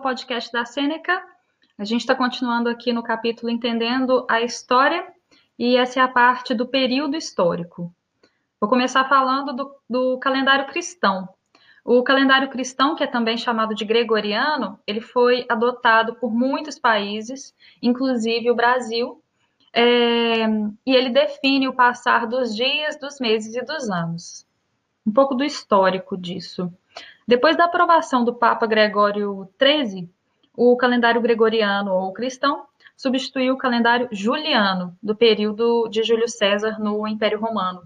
podcast da Sêneca. A gente está continuando aqui no capítulo Entendendo a História, e essa é a parte do período histórico. Vou começar falando do, do calendário cristão. O calendário cristão, que é também chamado de gregoriano, ele foi adotado por muitos países, inclusive o Brasil, é, e ele define o passar dos dias, dos meses e dos anos. Um pouco do histórico disso. Depois da aprovação do Papa Gregório XIII, o calendário gregoriano ou cristão substituiu o calendário juliano, do período de Júlio César no Império Romano.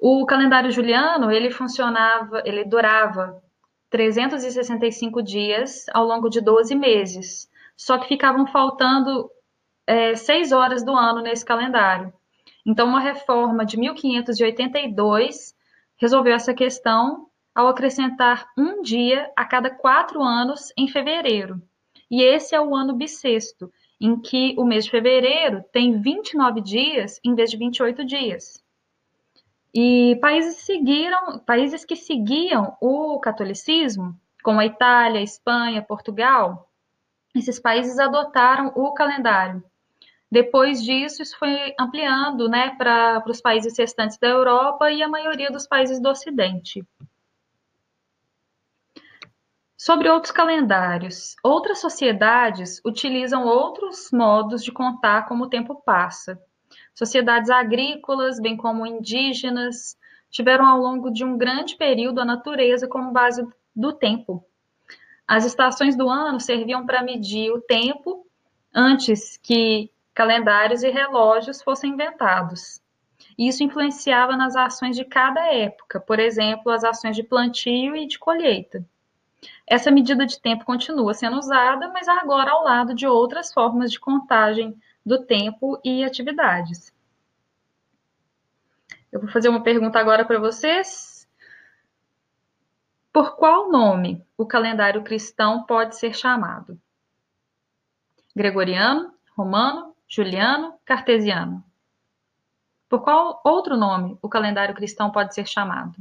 O calendário juliano, ele funcionava, ele durava 365 dias ao longo de 12 meses, só que ficavam faltando é, seis horas do ano nesse calendário. Então, uma reforma de 1582 resolveu essa questão ao acrescentar um dia a cada quatro anos em fevereiro. E esse é o ano bissexto, em que o mês de fevereiro tem 29 dias em vez de 28 dias. E países seguiram, países que seguiam o catolicismo, como a Itália, a Espanha, Portugal, esses países adotaram o calendário. Depois disso, isso foi ampliando né, para os países restantes da Europa e a maioria dos países do Ocidente. Sobre outros calendários, outras sociedades utilizam outros modos de contar como o tempo passa. Sociedades agrícolas, bem como indígenas, tiveram ao longo de um grande período a natureza como base do tempo. As estações do ano serviam para medir o tempo antes que calendários e relógios fossem inventados. Isso influenciava nas ações de cada época, por exemplo, as ações de plantio e de colheita. Essa medida de tempo continua sendo usada, mas agora ao lado de outras formas de contagem do tempo e atividades. Eu vou fazer uma pergunta agora para vocês. Por qual nome o calendário cristão pode ser chamado? Gregoriano, romano, juliano, cartesiano? Por qual outro nome o calendário cristão pode ser chamado?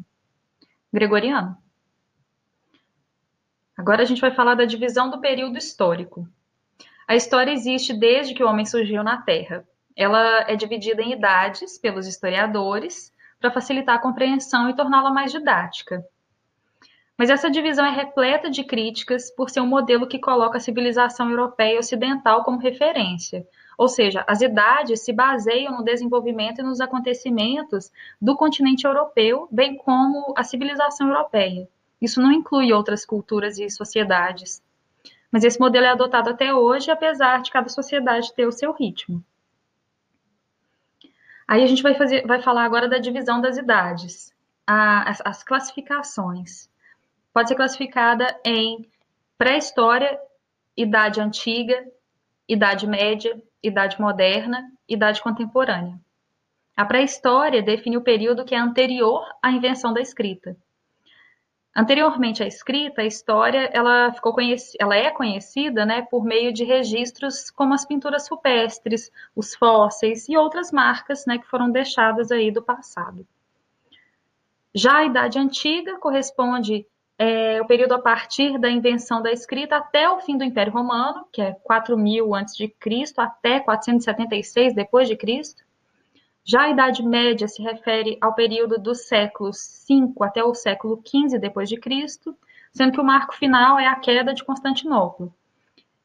Gregoriano. Agora a gente vai falar da divisão do período histórico. A história existe desde que o homem surgiu na Terra. Ela é dividida em idades pelos historiadores para facilitar a compreensão e torná-la mais didática. Mas essa divisão é repleta de críticas por ser um modelo que coloca a civilização europeia e ocidental como referência. Ou seja, as idades se baseiam no desenvolvimento e nos acontecimentos do continente europeu, bem como a civilização europeia. Isso não inclui outras culturas e sociedades. Mas esse modelo é adotado até hoje, apesar de cada sociedade ter o seu ritmo. Aí a gente vai, fazer, vai falar agora da divisão das idades, a, as, as classificações pode ser classificada em pré-história, idade antiga, idade média, idade moderna, idade contemporânea. A pré-história define o período que é anterior à invenção da escrita. Anteriormente à escrita, a história ela ficou ela é conhecida né, por meio de registros como as pinturas rupestres, os fósseis e outras marcas né, que foram deixadas aí do passado. Já a Idade Antiga corresponde é, o período a partir da invenção da escrita até o fim do Império Romano, que é 4000 a.C. até 476 depois de Cristo. Já a Idade Média se refere ao período dos séculos 5 até o século 15 depois de Cristo, sendo que o marco final é a queda de Constantinopla.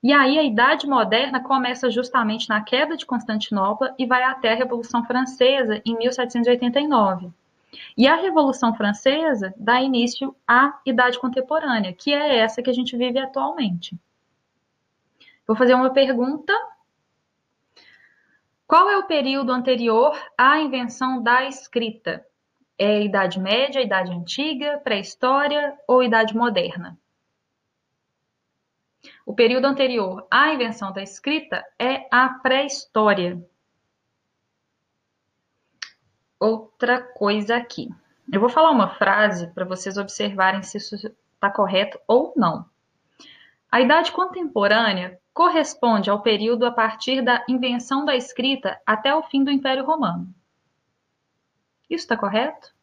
E aí a Idade Moderna começa justamente na queda de Constantinopla e vai até a Revolução Francesa em 1789. E a Revolução Francesa dá início à Idade Contemporânea, que é essa que a gente vive atualmente. Vou fazer uma pergunta. Qual é o período anterior à invenção da escrita? É Idade Média, Idade Antiga, Pré-História ou Idade Moderna? O período anterior à invenção da escrita é a pré-história outra coisa aqui. Eu vou falar uma frase para vocês observarem se isso está correto ou não. A idade contemporânea corresponde ao período a partir da invenção da escrita até o fim do Império Romano. Isso está correto?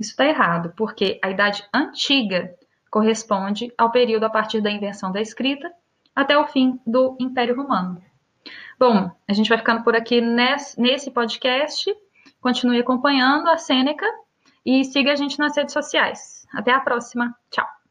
Isso está errado, porque a Idade Antiga corresponde ao período a partir da invenção da escrita até o fim do Império Romano. Bom, a gente vai ficando por aqui nesse podcast. Continue acompanhando a Sêneca e siga a gente nas redes sociais. Até a próxima. Tchau.